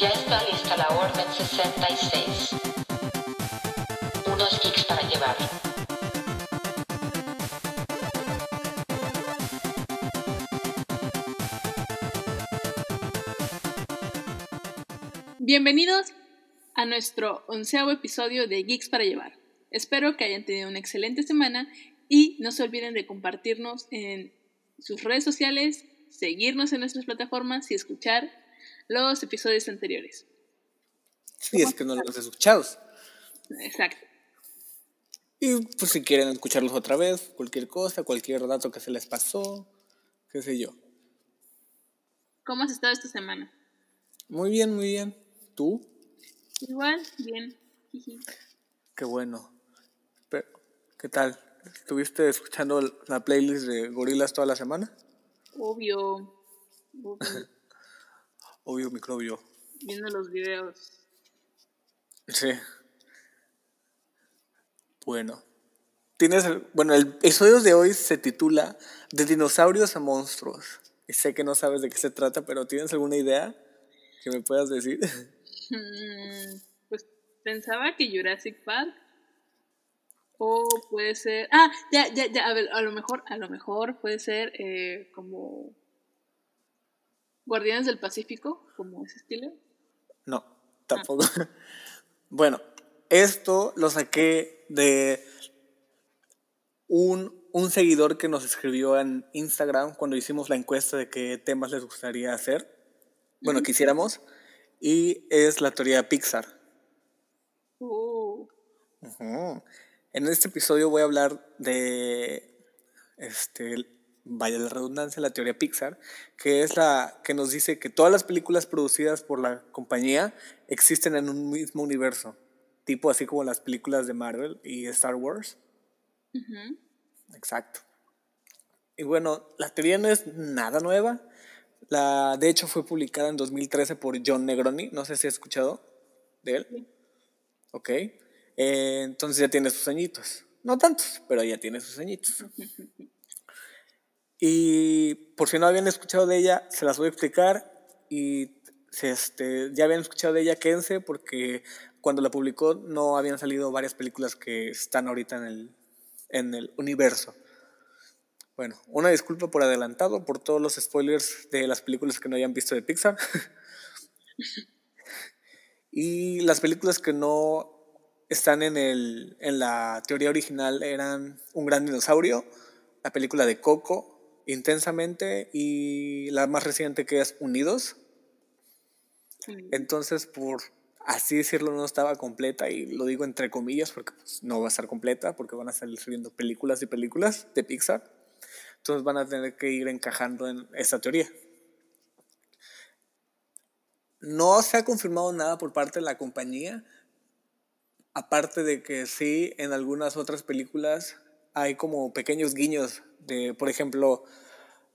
Ya está lista la Orden 66. Unos geeks para llevar. Bienvenidos a nuestro onceavo episodio de Geeks para Llevar. Espero que hayan tenido una excelente semana y no se olviden de compartirnos en sus redes sociales, seguirnos en nuestras plataformas y escuchar los episodios anteriores. Sí, es que no los has escuchado. Exacto. Y pues si quieren escucharlos otra vez, cualquier cosa, cualquier dato que se les pasó, qué sé yo. ¿Cómo has estado esta semana? Muy bien, muy bien. ¿Tú? Igual, bien. Qué bueno. Pero, ¿Qué tal? ¿Estuviste escuchando la playlist de gorilas toda la semana? Obvio. Obvio. Obvio, microbio. Viendo los videos. Sí. Bueno. Tienes el- bueno, el episodio de hoy se titula De dinosaurios a monstruos. Y sé que no sabes de qué se trata, pero ¿tienes alguna idea que me puedas decir? Mm, pues pensaba que Jurassic Park. O puede ser. Ah, ya, ya, ya. A ver, a lo mejor, a lo mejor puede ser eh, como. Guardianes del Pacífico, como ese estilo. No, tampoco. Bueno, esto lo saqué de un, un seguidor que nos escribió en Instagram cuando hicimos la encuesta de qué temas les gustaría hacer. Bueno, quisiéramos. Y es la teoría de Pixar. Uh, Ujú. En este episodio voy a hablar de, este, vaya la redundancia, la teoría Pixar, que es la que nos dice que todas las películas producidas por la compañía existen en un mismo universo, tipo así como las películas de Marvel y Star Wars. Exacto. Y bueno, la teoría no es nada nueva. La, de hecho, fue publicada en 2013 por John Negroni. No sé si has escuchado de él. Ok. Eh, entonces ya tiene sus añitos. No tantos, pero ya tiene sus añitos. Y por si no habían escuchado de ella, se las voy a explicar. Y si este, ya habían escuchado de ella, quédense, porque cuando la publicó no habían salido varias películas que están ahorita en el, en el universo. Bueno, una disculpa por adelantado por todos los spoilers de las películas que no hayan visto de Pixar. y las películas que no están en, el, en la teoría original eran Un gran dinosaurio, la película de Coco, Intensamente y la más reciente que es Unidos. Entonces, por así decirlo, no estaba completa y lo digo entre comillas porque pues, no va a estar completa porque van a salir subiendo películas y películas de Pixar. Entonces van a tener que ir encajando en esa teoría. No se ha confirmado nada por parte de la compañía, aparte de que sí, en algunas otras películas hay como pequeños guiños de, por ejemplo,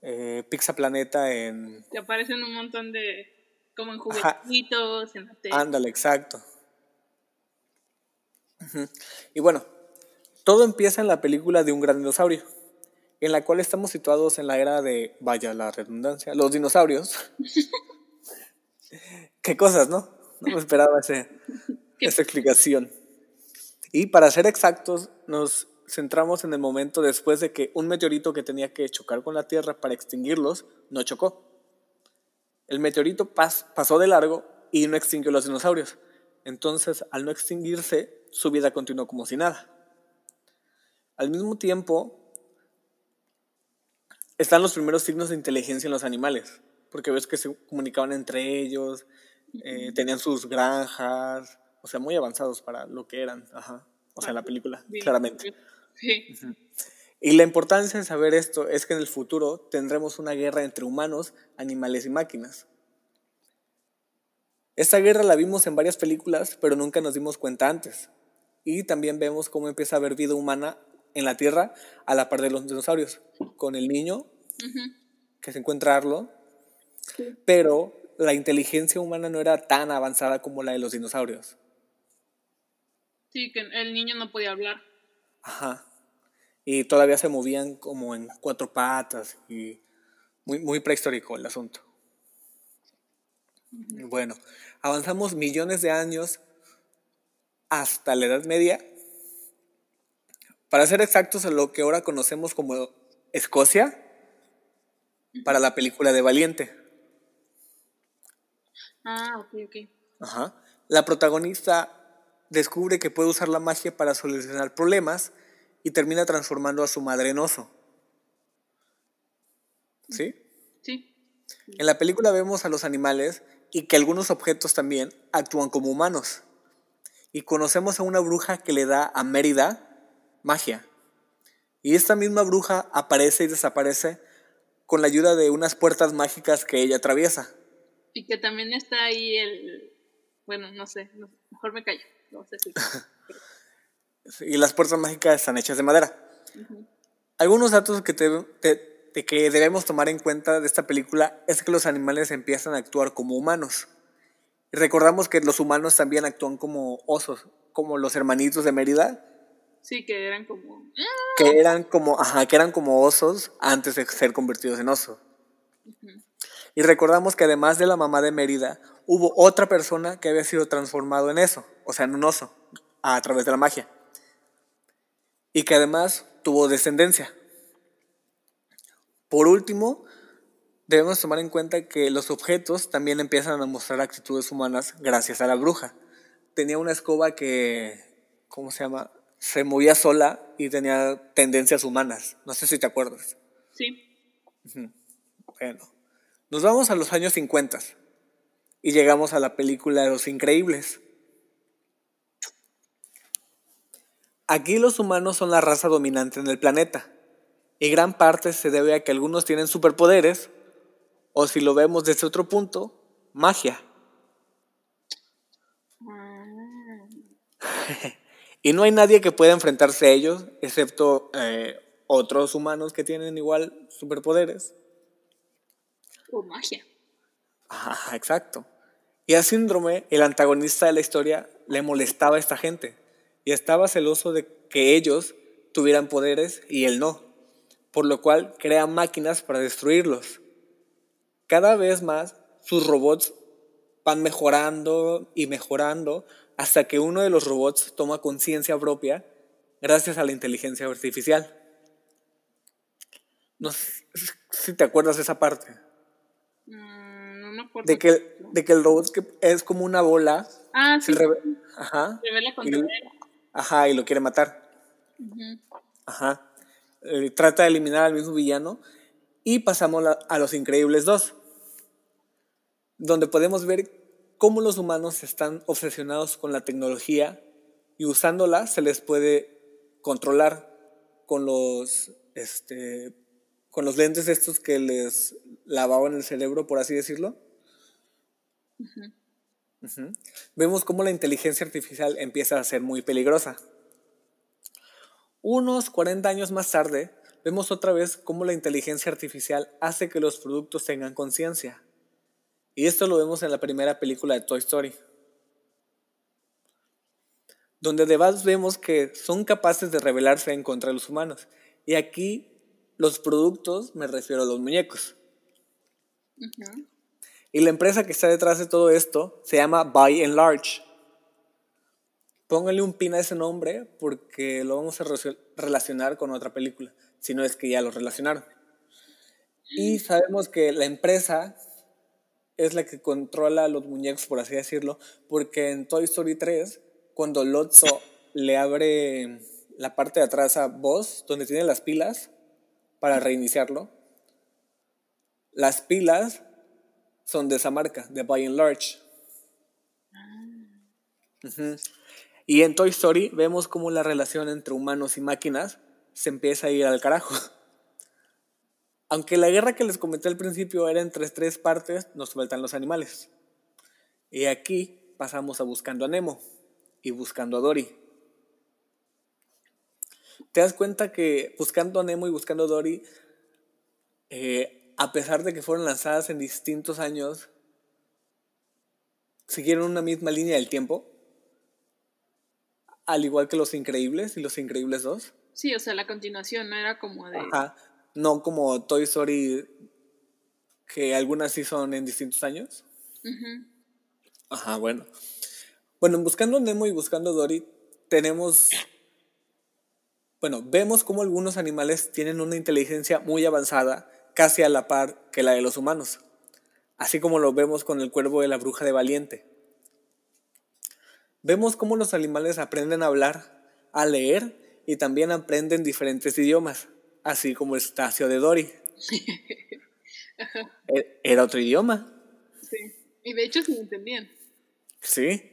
eh, Pizza Planeta en... Te aparecen un montón de. como en Ajá. juguetitos, en la tele. Ándale, exacto. Y bueno, todo empieza en la película de un gran dinosaurio, en la cual estamos situados en la era de, vaya la redundancia, los dinosaurios. Qué cosas, ¿no? No me esperaba ese, esa explicación. Y para ser exactos, nos centramos en el momento después de que un meteorito que tenía que chocar con la Tierra para extinguirlos no chocó. El meteorito pas- pasó de largo y no extinguió los dinosaurios. Entonces, al no extinguirse, su vida continuó como si nada. Al mismo tiempo, están los primeros signos de inteligencia en los animales, porque ves que se comunicaban entre ellos, eh, tenían sus granjas, o sea, muy avanzados para lo que eran, ajá. O sea, en la película, Sí. Y la importancia de saber esto es que en el futuro tendremos una guerra entre humanos, animales y máquinas. Esta guerra la vimos en varias películas, pero nunca nos dimos cuenta antes. Y también vemos cómo empieza a haber vida humana en la Tierra a la par de los dinosaurios, con el niño que se encuentra Arlo, Sí. pero la inteligencia humana no era tan avanzada como la de los dinosaurios. Sí, que el niño no podía hablar. Ajá. Y todavía se movían como en cuatro patas y muy, muy prehistórico el asunto. Bueno, avanzamos millones de años hasta la Edad Media. Para ser exactos, a lo que ahora conocemos como Escocia, para la película de Valiente. Ah, ok, ok. Ajá. La protagonista descubre que puede usar la magia para solucionar problemas y termina transformando a su madre en oso. ¿Sí? Sí. En la película vemos a los animales y que algunos objetos también actúan como humanos. Y conocemos a una bruja que le da a Mérida magia. Y esta misma bruja aparece y desaparece con la ayuda de unas puertas mágicas que ella atraviesa. Y que también está ahí el... Bueno, no sé, mejor me callo. No sé si... Y las puertas mágicas están hechas de madera. Algunos datos que, te- te- de que debemos tomar en cuenta de esta película es que los animales empiezan a actuar como humanos. Y recordamos que los humanos también actúan como osos, como los hermanitos de Mérida, Sí, que eran como... que eran como, ajá, que eran como osos antes de ser convertidos en oso. Y recordamos que además de la mamá de Mérida, hubo otra persona que había sido transformado en eso, o sea, en un oso, a través de la magia. Y que además tuvo descendencia. Por último, debemos tomar en cuenta que los objetos también empiezan a mostrar actitudes humanas gracias a la bruja. Tenía una escoba que, ¿cómo se llama? Se movía sola y tenía tendencias humanas. No sé si te acuerdas. Sí. Bueno, nos vamos a los años 50 y llegamos a la película de Los Increíbles. Aquí los humanos son la raza dominante en el planeta y gran parte se debe a que algunos tienen superpoderes o si lo vemos desde otro punto, magia. Y no hay nadie que pueda enfrentarse a ellos excepto eh, otros humanos que tienen igual superpoderes. o magia. Ajá, exacto. Y a Síndrome, el antagonista de la historia, le molestaba a esta gente y estaba celoso de que ellos tuvieran poderes y él no, por lo cual crea máquinas para destruirlos. Cada vez más sus robots van mejorando y mejorando hasta que uno de los robots toma conciencia propia gracias a la inteligencia artificial. No sé si te acuerdas de esa parte. Mm, acuerdo. De que, de que el robot que es como una bola, Ah, sí. se reve- ajá, Revela y, contra él. ajá, y lo quiere matar. Ajá. Eh, trata de eliminar al mismo villano. Y pasamos la- a Los Increíbles 2, donde podemos ver cómo los humanos están obsesionados con la tecnología y usándola se les puede controlar con los, este, con los lentes estos que les lavaban el cerebro, por así decirlo. Vemos cómo la inteligencia artificial empieza a ser muy peligrosa. Unos 40 años más tarde, vemos otra vez cómo la inteligencia artificial hace que los productos tengan conciencia. Y esto lo vemos en la primera película de Toy Story. Donde además vemos que son capaces de rebelarse en contra de los humanos. Y aquí los productos, me refiero a los muñecos. Ujú. Y la empresa que está detrás de todo esto se llama By and Large. Póngale un pin a ese nombre porque lo vamos a re- relacionar con otra película, si no es que ya lo relacionaron. Y sabemos que la empresa es la que controla los muñecos, por así decirlo, porque en Toy Story 3, cuando Lotso le abre la parte de atrás a Buzz, donde tiene las pilas, para reiniciarlo, las pilas son de esa marca, de By and Large. Ujú. Y en Toy Story vemos cómo la relación entre humanos y máquinas se empieza a ir al carajo. Aunque la guerra que les comenté al principio era entre tres partes, nos faltan los animales. Y aquí pasamos a Buscando a Nemo y Buscando a Dory. Te das cuenta que Buscando a Nemo y Buscando a Dory, eh, a pesar de que fueron lanzadas en distintos años, siguieron una misma línea del tiempo, al igual que Los Increíbles y Los Increíbles 2. Sí, o sea, la continuación no era como de. Ajá. No como Toy Story, que algunas sí son en distintos años. Ujú. Ajá, bueno. Bueno, en Buscando Nemo y Buscando Dory tenemos, bueno, vemos cómo algunos animales tienen una inteligencia muy avanzada, casi a la par que la de los humanos, así como lo vemos con el cuervo de la bruja de Valiente. Vemos cómo los animales aprenden a hablar, a leer y también aprenden diferentes idiomas, así como Estacio de Dory. E- Era otro idioma. Sí. Y de hecho se entendían. Sí,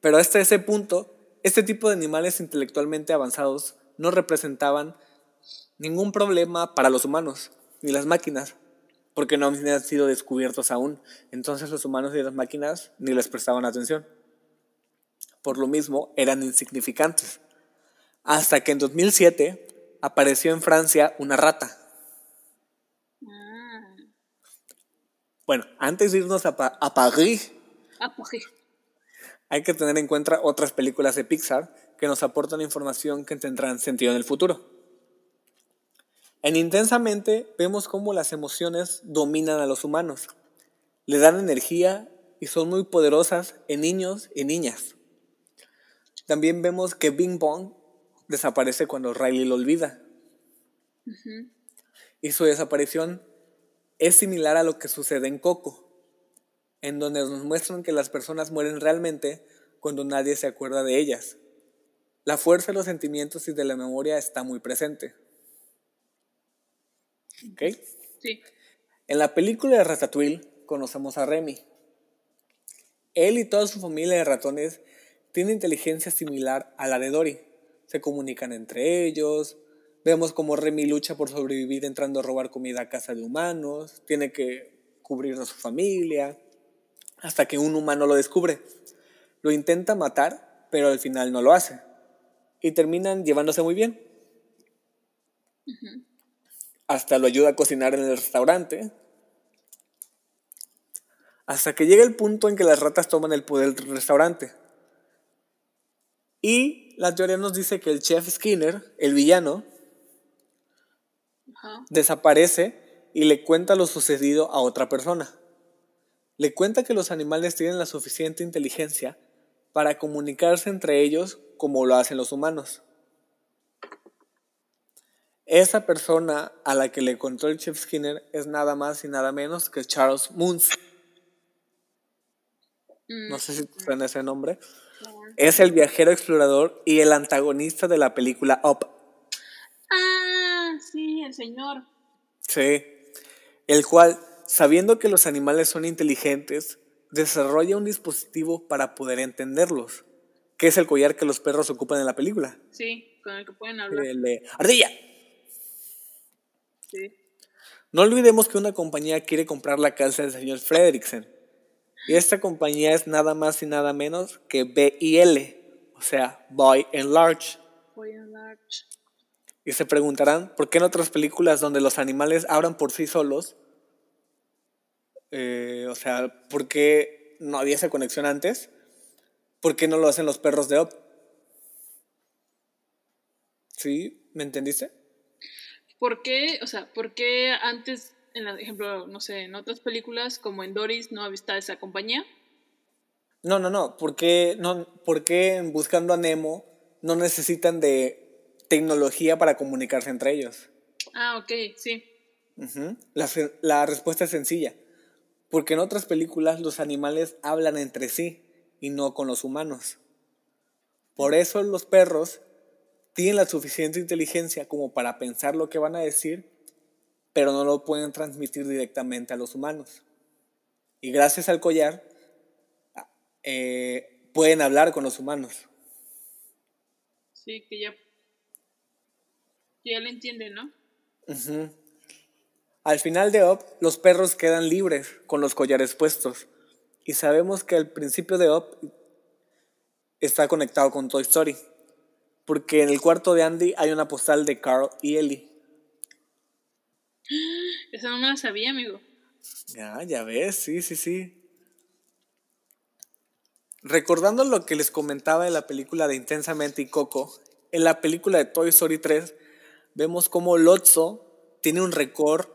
pero hasta ese punto, este tipo de animales intelectualmente avanzados no representaban ningún problema para los humanos ni las máquinas, porque no habían sido descubiertos aún. Entonces los humanos y las máquinas ni les prestaban atención. Por lo mismo, eran insignificantes. Hasta que en 2007 apareció en Francia una rata. Ah. Bueno, antes de irnos a, Pa- a París, hay que tener en cuenta otras películas de Pixar que nos aportan información que tendrán sentido en el futuro. En Intensamente vemos cómo las emociones dominan a los humanos, le dan energía y son muy poderosas en niños y niñas. También vemos que Bing Bong desaparece cuando Riley lo olvida. Y su desaparición es similar a lo que sucede en Coco, en donde nos muestran que las personas mueren realmente cuando nadie se acuerda de ellas. La fuerza de los sentimientos y de la memoria está muy presente. ¿Ok? Sí. En la película de Ratatouille conocemos a Remy. Él y toda su familia de ratones tienen inteligencia similar a la de Dory. Se comunican entre ellos. Vemos cómo Remy lucha por sobrevivir entrando a robar comida a casa de humanos. Tiene que cubrir a su familia. Hasta que un humano lo descubre. Lo intenta matar, pero al final no lo hace. Y terminan llevándose muy bien. Hasta lo ayuda a cocinar en el restaurante. Hasta que llega el punto en que las ratas toman el poder del restaurante. Y la teoría nos dice que el chef Skinner, el villano, desaparece y le cuenta lo sucedido a otra persona. Le cuenta que los animales tienen la suficiente inteligencia para comunicarse entre ellos como lo hacen los humanos. Esa persona a la que le contó el chef Skinner es nada más y nada menos que Charles Moons. Mm, No sé si suena ese nombre. Es el viajero explorador y el antagonista de la película Up. Ah, sí, el señor. Sí. El cual, sabiendo que los animales son inteligentes, desarrolla un dispositivo para poder entenderlos, que es el collar que los perros ocupan en la película. Sí, con el que pueden hablar. El de ¡Ardilla! Sí. No olvidemos que una compañía quiere comprar la casa del señor Fredricksen. Y esta compañía es nada más y nada menos que BIL, o sea, By and Large. Voy a large. Y se preguntarán, ¿por qué en otras películas donde los animales hablan por sí solos? eh, o sea, ¿por qué no había esa conexión antes? ¿Por qué no lo hacen los perros de Up? ¿Sí? ¿Me entendiste? ¿Por qué, o sea, por qué antes, en la, ejemplo, no sé, en otras películas como en Doris no está esa compañía? No, no, no. ¿Por qué, no, ¿Por qué en Buscando a Nemo no necesitan de tecnología para comunicarse entre ellos? Ah, ok, sí. Ujú. la, se- la respuesta es sencilla. Porque en otras películas los animales hablan entre sí y no con los humanos. Por eso los perros tienen la suficiente inteligencia como para pensar lo que van a decir, pero no lo pueden transmitir directamente a los humanos. Y gracias al collar eh, pueden hablar con los humanos. Sí, que ya. que ya lo entiende, ¿no? Al final de Up, los perros quedan libres con los collares puestos. Y sabemos que el principio de Up está conectado con Toy Story. Porque en el cuarto de Andy hay una postal de Carl y Ellie. Esa no me la sabía, amigo. Ya, ya ves, sí, sí, sí. Recordando lo que les comentaba de la película de Intensamente y Coco, en la película de Toy Story 3 vemos cómo Lotso tiene un récord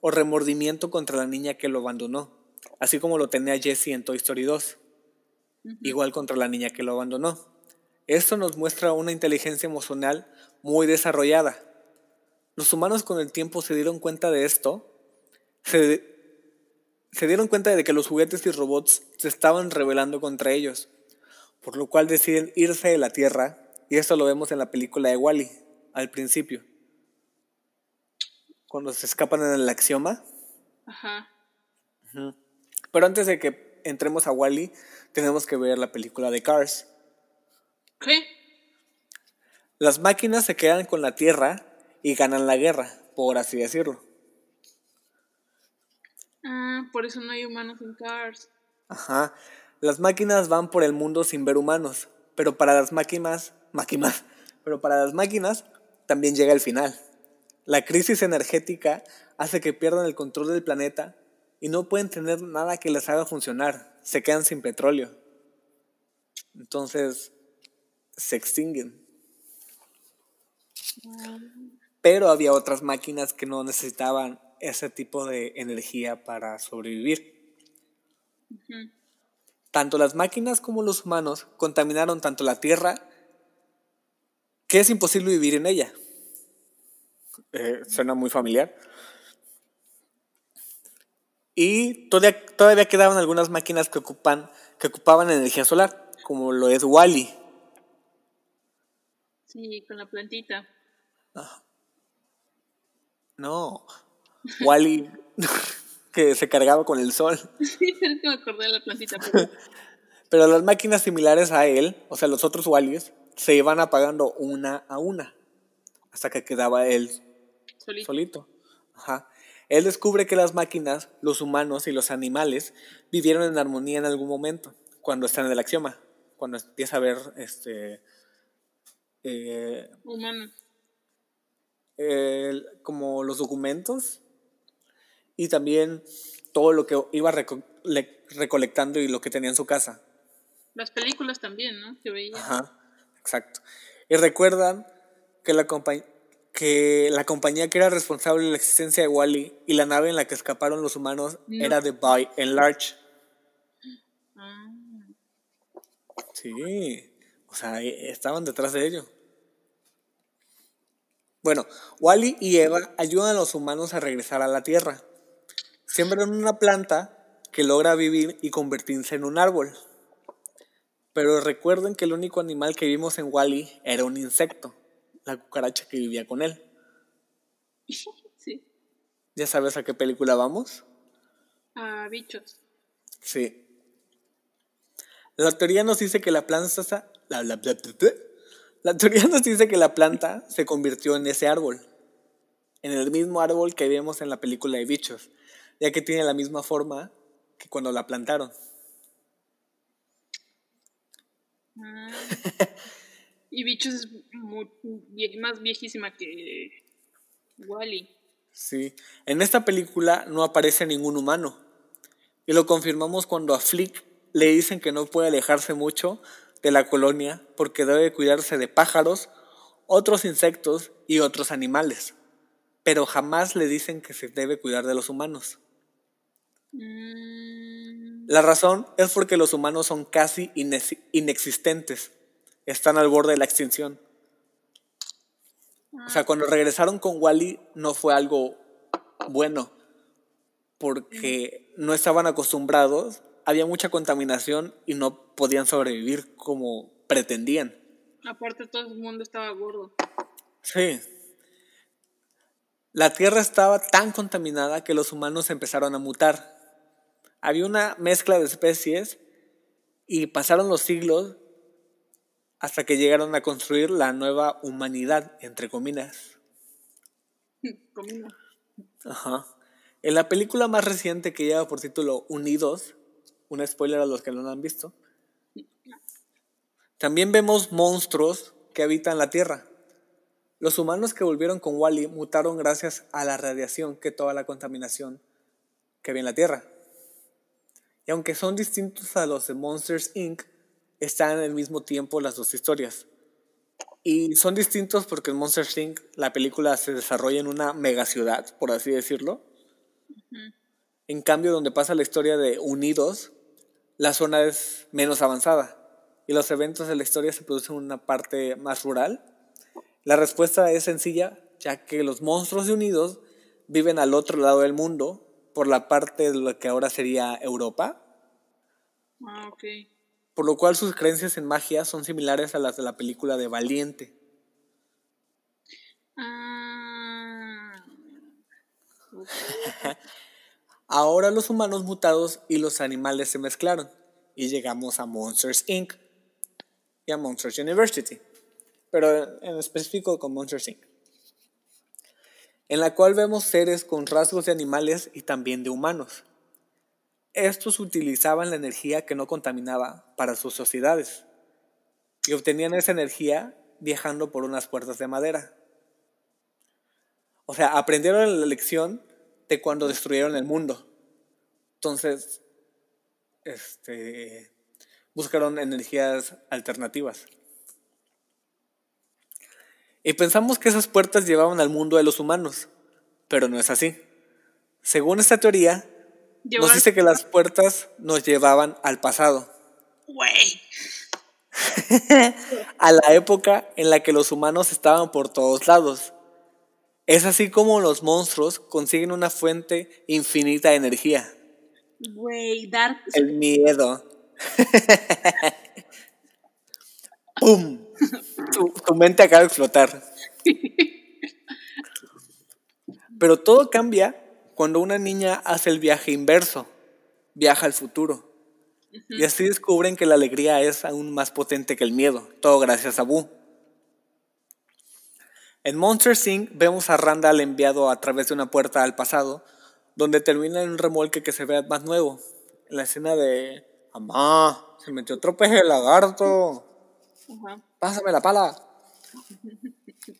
o remordimiento contra la niña que lo abandonó, así como lo tenía Jessie en Toy Story 2. igual contra la niña que lo abandonó. Esto nos muestra una inteligencia emocional muy desarrollada. Los humanos con el tiempo se dieron cuenta de esto, se, se dieron cuenta de que los juguetes y robots se estaban rebelando contra ellos, por lo cual deciden irse de la Tierra, y esto lo vemos en la película de Wally al principio. Cuando se escapan en el axioma. Ajá. Pero antes de que entremos a Wally, tenemos que ver la película de Cars. ¿Qué? Las máquinas se quedan con la Tierra y ganan la guerra, por así decirlo. Ah, por eso no hay humanos en Cars. Ajá. Las máquinas van por el mundo sin ver humanos, pero para las máquinas, máquinas, pero para las máquinas también llega el final. La crisis energética hace que pierdan el control del planeta y no pueden tener nada que les haga funcionar. Se quedan sin petróleo. Entonces, se extinguen. Pero había otras máquinas que no necesitaban ese tipo de energía para sobrevivir. Tanto las máquinas como los humanos contaminaron tanto la Tierra que es imposible vivir en ella. Eh, suena muy familiar. Y todavía, todavía quedaban algunas máquinas que, ocupan, que ocupaban energía solar, como lo es Wally. Sí, con la plantita. No, Wally que se cargaba con el sol. Sí, es que me acordé de la plantita. Pero... Pero las máquinas similares a él, o sea, los otros Wallys, se iban apagando una a una, hasta que quedaba él Solito. solito. Ajá. Él descubre que las máquinas, los humanos y los animales vivieron en armonía en algún momento, cuando están en el axioma, cuando empieza a ver este, eh, el- como los documentos y también todo lo que iba reco- le- recolectando y lo que tenía en su casa. Las películas también, ¿no? Que veía. Ajá, exacto. Y recuerdan que la, que la compañía que era responsable de la existencia de Wally y la nave en la que escaparon los humanos No. era de By and Large. Ah, Sí, o sea, e- estaban detrás de ello. Bueno, Wally y Eva ayudan a los humanos a regresar a la Tierra. Siembran una planta que logra vivir y convertirse en un árbol. Pero recuerden que el único animal que vimos en Wally era un insecto, la cucaracha que vivía con él. sí. ¿Ya sabes a qué película vamos? Ah, bichos. Sí. La teoría nos dice que la planta la, teoría nos dice que la planta se convirtió en ese árbol, en el mismo árbol que vimos en la película de bichos, ya que tiene la misma forma que cuando la plantaron. Ah. y bichos es más viejísima que Wally. Sí. En esta película no aparece ningún humano. Y lo confirmamos cuando a Flick le dicen que no puede alejarse mucho de la colonia porque debe cuidarse de pájaros, otros insectos y otros animales. Pero jamás le dicen que se debe cuidar de los humanos. Mm, La razón es porque los humanos son casi inex- inexistentes. Están al borde de la extinción. O sea, cuando regresaron con Wally no fue algo bueno, porque no estaban acostumbrados, había mucha contaminación y no podían sobrevivir como pretendían. aparte todo el mundo estaba gordo. Sí. La Tierra estaba tan contaminada que los humanos empezaron a mutar. Había una mezcla de especies y pasaron los siglos hasta que llegaron a construir la nueva humanidad, entre comillas. Comino. Ajá. En la película más reciente que lleva por título Unidos, un spoiler a los que no lo han visto, también vemos monstruos que habitan la Tierra. Los humanos que volvieron con Wally mutaron gracias a la radiación que toda la contaminación que había en la Tierra. Y aunque son distintos a los de Monsters Inc., están al mismo tiempo las dos historias. Y son distintos porque en Monsters Inc. la película se desarrolla en una megaciudad, por así decirlo. En cambio, donde pasa la historia de Unidos, la zona es menos avanzada y los eventos de la historia se producen en una parte más rural? La respuesta es sencilla, ya que los monstruos de Unidos viven al otro lado del mundo, por la parte de lo que ahora sería Europa, Ah, ok. por lo cual sus creencias en magia son similares a las de la película de Valiente. Ah. Ahora los humanos mutados y los animales se mezclaron y llegamos a Monsters Inc. y a Monsters University, pero en específico con Monsters Inc. En la cual vemos seres con rasgos de animales y también de humanos. Estos utilizaban la energía que no contaminaba para sus sociedades y obtenían esa energía viajando por unas puertas de madera. O sea, aprendieron la lección de cuando destruyeron el mundo. Entonces, este, buscaron energías alternativas. Y pensamos que esas puertas llevaban al mundo de los humanos, pero no es así. Según esta teoría, nos dice que las puertas nos llevaban al pasado, Güey. a la época en la que los humanos estaban por todos lados. Es así como los monstruos consiguen una fuente infinita de energía. Güey, Dark. El miedo. ¡Pum! Tu, tu mente acaba de explotar. Pero todo cambia cuando una niña hace el viaje inverso, viaja al futuro. Y así descubren que la alegría es aún más potente que el miedo, todo gracias a Boo. En Monster Inc. vemos a Randall enviado a través de una puerta al pasado, donde termina en un remolque que se ve más nuevo. En la escena de Mamá, se metió otro peje de lagarto. Pásame la pala.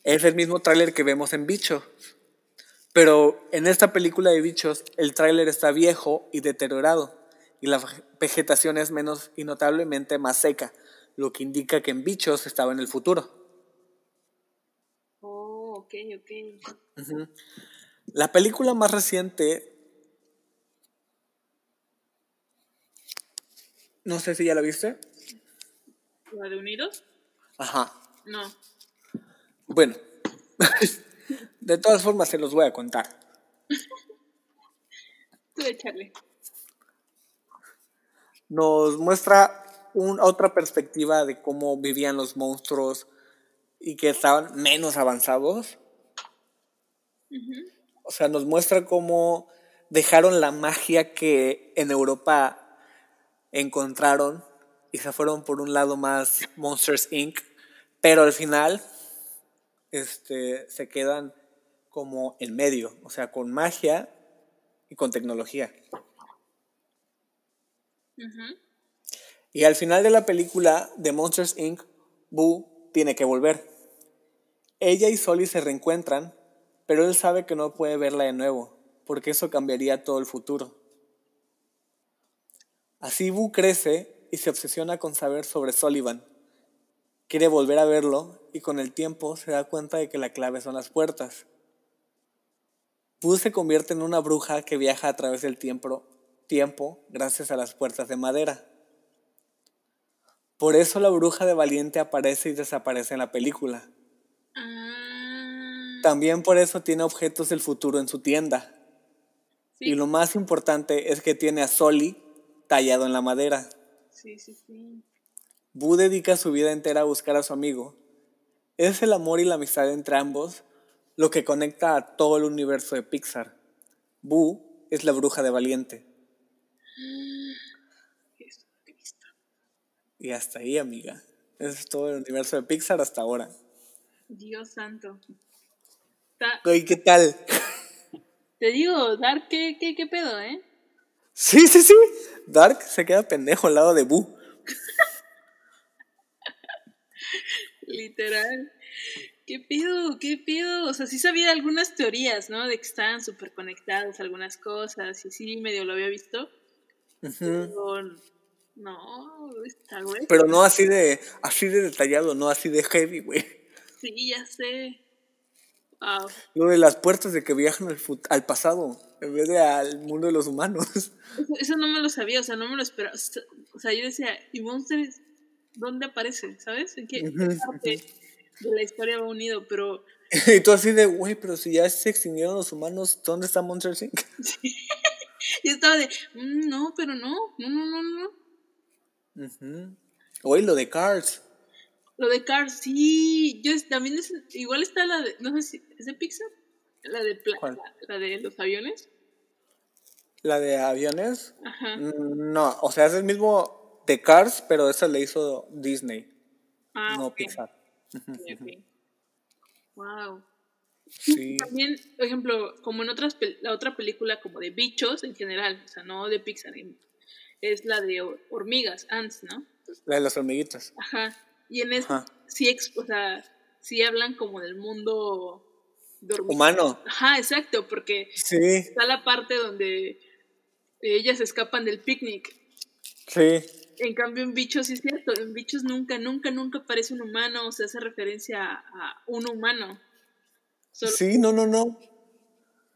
Es el mismo tráiler que vemos en Bichos. Pero en esta película de Bichos, el tráiler está viejo y deteriorado. Y la vegetación es menos y notablemente más seca, lo que indica que en Bichos estaba en el futuro. Ok. La película más reciente. No sé si ya la viste. ¿La de Unidos? Ajá. No. Bueno. De todas formas se los voy a contar. Tú échale. Nos muestra un- otra perspectiva de cómo vivían los monstruos y que estaban menos avanzados. O sea, nos muestra cómo dejaron la magia que en Europa encontraron y se fueron por un lado más Monsters Inc. Pero al final este, se quedan como en medio, o sea, con magia y con tecnología. Y al final de la película de Monsters Inc., Boo tiene que volver. Ella y Solly se reencuentran, pero él sabe que no puede verla de nuevo, porque eso cambiaría todo el futuro. Así Boo crece y se obsesiona con saber sobre Sullivan. Quiere volver a verlo y con el tiempo se da cuenta de que la clave son las puertas. Boo se convierte en una bruja que viaja a través del tiempo, tiempo gracias a las puertas de madera. Por eso la bruja de Valiente aparece y desaparece en la película. Ah, También por eso tiene objetos del futuro en su tienda. sí, Y lo más importante es que tiene a Soli tallado en la madera. sí, sí, sí. Boo dedica su vida entera a buscar a su amigo. Es el amor y la amistad entre ambos lo que conecta a todo el universo de Pixar. Boo es la bruja de Valiente. Y hasta ahí, amiga. Eso es todo el universo de Pixar hasta ahora. Dios santo. Ta- Oye, ¿qué tal? te digo, Dark, ¿qué, qué, qué pedo, eh? Sí, sí, sí. Dark se queda pendejo al lado de Boo. Literal. ¿Qué pido? ¿Qué pido? O sea, sí sabía algunas teorías, ¿no? De que estaban súper conectadas algunas cosas y sí, medio lo había visto. Pero no, está güey. Pero no así de, así de detallado, no así de heavy, güey. Sí, ya sé. Wow. Lo de las puertas de que viajan al, al pasado en vez de al mundo de los humanos. Eso, eso no me lo sabía, o sea, no me lo esperaba. O sea, yo decía, ¿y Monsters dónde aparece? ¿Sabes? ¿En qué, parte de la historia va unido? Pero y tú así de, güey, pero si ya se extinguieron los humanos, ¿dónde está Monster Inc? yo estaba de, "Mm, no, pero no, no, no, no, no. Ujú. Oye, lo de Cars. Lo de Cars, sí, yo también es, igual está la de, no sé si, ¿es de Pixar? La de, la, la de los aviones. La de aviones. Ajá. Mm, No, o sea, es el mismo de Cars, pero esa le hizo Disney, Ah, no Pixar. Wow. Sí. También, por ejemplo, como en otras la otra película como de bichos en general, o sea, no de Pixar, en- es la de hor- hormigas, ants, ¿no? La de las hormiguitas. Ajá. Y en esta Ajá. sí, ex- o sea, sí hablan como del mundo de. Humano. Ajá, exacto, porque Sí, está la parte donde ellas escapan del picnic. sí. En cambio, en bichos sí es cierto, en bichos nunca, nunca, nunca aparece un humano o se hace referencia a, a un humano. Solo Sí, no, no, no.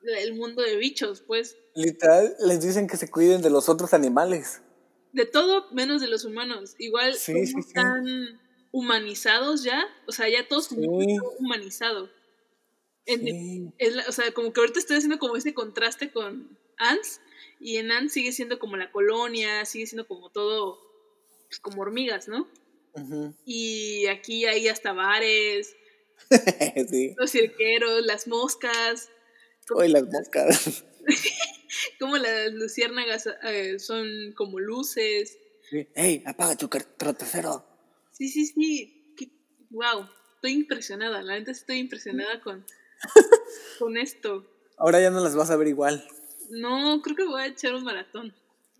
El mundo de bichos, pues. Literal, les dicen que se cuiden de los otros animales. De todo menos de los humanos. Igual Sí, somos sí, sí. tan humanizados ya, o sea, ya todos humanizado. En- la- o sea, como que ahorita estoy haciendo como ese contraste con Ants, y en Ants sigue siendo como la colonia, sigue siendo como todo, pues como hormigas, ¿no? Y aquí hay hasta bares, los cirqueros, las moscas, Oye, las moscas. como las luciérnagas eh, son como luces. Sí. Ey, apaga tu trocero. Sí, sí, sí. Qué- Wow, estoy impresionada. La neta estoy impresionada con, con esto. Ahora ya no las vas a ver igual. No, creo que voy a echar un maratón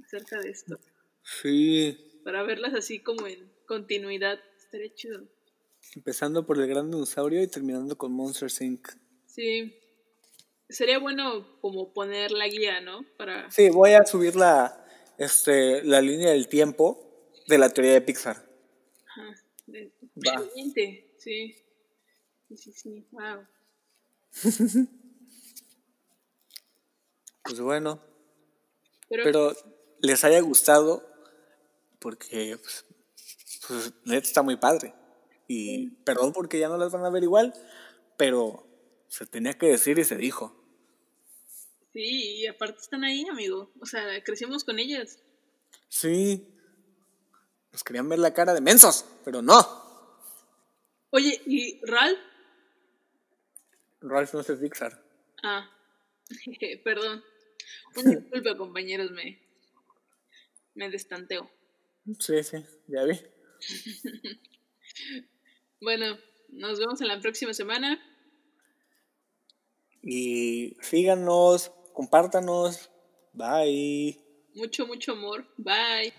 acerca de esto. Sí. Para verlas así como en continuidad. Estaría chido. Empezando por el gran dinosaurio y terminando con Monster Inc. Sí. Sería bueno como poner la guía, ¿no? Para... Sí, voy a subir la, este, la línea del tiempo de la teoría de Pixar. Ajá. de-. Excelente, sí. Sí, sí, sí. Wow. Pues bueno, Pero, pero les haya gustado porque pues, pues está muy padre. Y perdón porque ya no las van a ver igual, pero se tenía que decir y se dijo. Sí, y aparte están ahí, amigo. O sea, crecimos con ellas. Sí. Nos querían ver la cara de mensos, pero no. Oye, ¿y Ralph? Ralph no es Pixar. Ah, perdón. Una disculpa, compañeros, me, me destanteo. Sí, sí, ya vi. Bueno, nos vemos en la próxima semana. Y síganos, compártanos. Bye. Mucho, mucho amor. Bye.